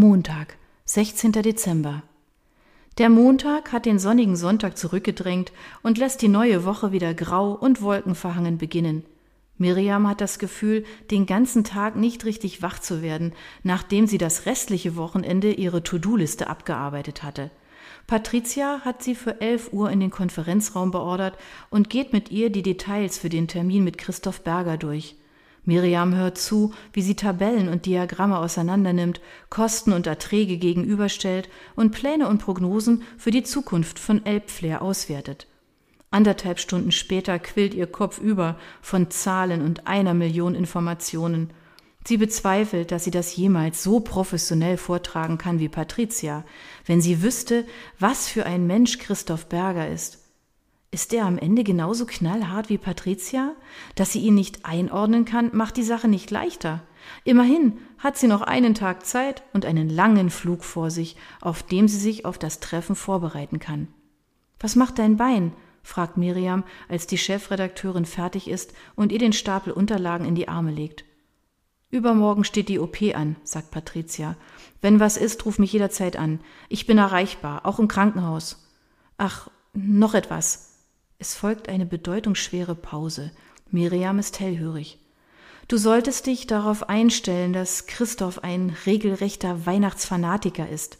Montag, 16. Dezember. Der Montag hat den sonnigen Sonntag zurückgedrängt und lässt die neue Woche wieder grau und wolkenverhangen beginnen. Miriam hat das Gefühl, den ganzen Tag nicht richtig wach zu werden, nachdem sie das restliche Wochenende ihre To-Do-Liste abgearbeitet hatte. Patricia hat sie für 11 Uhr in den Konferenzraum beordert und geht mit ihr die Details für den Termin mit Christoph Berger durch. Miriam hört zu, wie sie Tabellen und Diagramme auseinandernimmt, Kosten und Erträge gegenüberstellt und Pläne und Prognosen für die Zukunft von Elbflair auswertet. Anderthalb Stunden später quillt ihr Kopf über von Zahlen und einer Million Informationen. Sie bezweifelt, dass sie das jemals so professionell vortragen kann wie Patricia, wenn sie wüsste, was für ein Mensch Christoph Berger ist. Ist er am Ende genauso knallhart wie Patricia? Dass sie ihn nicht einordnen kann, macht die Sache nicht leichter. Immerhin hat sie noch einen Tag Zeit und einen langen Flug vor sich, auf dem sie sich auf das Treffen vorbereiten kann. Was macht dein Bein? fragt Miriam, als die Chefredakteurin fertig ist und ihr den Stapel Unterlagen in die Arme legt. Übermorgen steht die OP an, sagt Patricia. Wenn was ist, ruf mich jederzeit an. Ich bin erreichbar, auch im Krankenhaus. Ach, noch etwas. Es folgt eine bedeutungsschwere Pause. Miriam ist hellhörig. Du solltest dich darauf einstellen, dass Christoph ein regelrechter Weihnachtsfanatiker ist.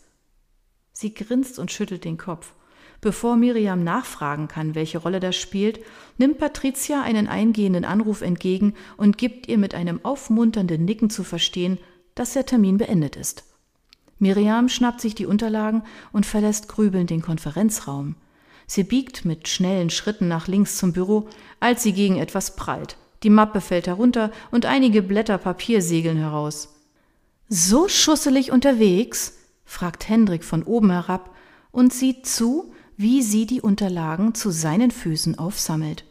Sie grinst und schüttelt den Kopf. Bevor Miriam nachfragen kann, welche Rolle das spielt, nimmt Patricia einen eingehenden Anruf entgegen und gibt ihr mit einem aufmunternden Nicken zu verstehen, dass der Termin beendet ist. Miriam schnappt sich die Unterlagen und verlässt grübelnd den Konferenzraum. Sie biegt mit schnellen Schritten nach links zum Büro, als sie gegen etwas prallt. Die Mappe fällt herunter und einige Blätter Papier segeln heraus. So schusselig unterwegs? fragt Hendrik von oben herab und sieht zu, wie sie die Unterlagen zu seinen Füßen aufsammelt.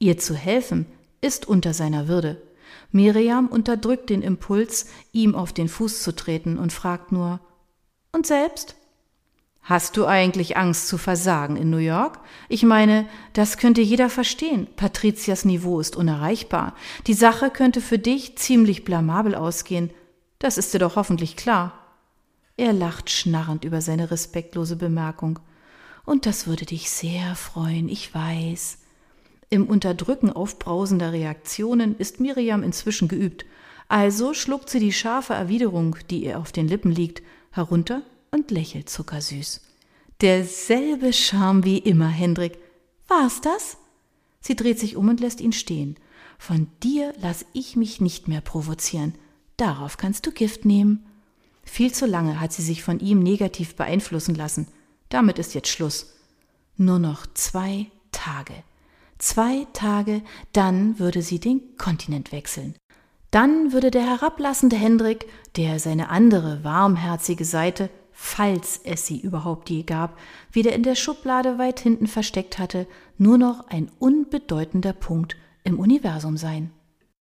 Ihr zu helfen ist unter seiner Würde. Miriam unterdrückt den Impuls, ihm auf den Fuß zu treten und fragt nur Und selbst? Hast du eigentlich Angst zu versagen in New York? Ich meine, das könnte jeder verstehen. Patrizias Niveau ist unerreichbar. Die Sache könnte für dich ziemlich blamabel ausgehen. Das ist dir doch hoffentlich klar. Er lacht schnarrend über seine respektlose Bemerkung. Und das würde dich sehr freuen, ich weiß. Im Unterdrücken aufbrausender Reaktionen ist Miriam inzwischen geübt, also schluckt sie die scharfe Erwiderung, die ihr auf den Lippen liegt, herunter und lächelt zuckersüß. Derselbe Charme wie immer, Hendrik. War's das? Sie dreht sich um und lässt ihn stehen. Von dir lass ich mich nicht mehr provozieren. Darauf kannst du Gift nehmen. Viel zu lange hat sie sich von ihm negativ beeinflussen lassen. Damit ist jetzt Schluss. Nur noch zwei Tage. Zwei Tage, dann würde sie den Kontinent wechseln. Dann würde der herablassende Hendrik, der seine andere warmherzige Seite, falls es sie überhaupt je gab, wieder in der Schublade weit hinten versteckt hatte, nur noch ein unbedeutender Punkt im Universum sein.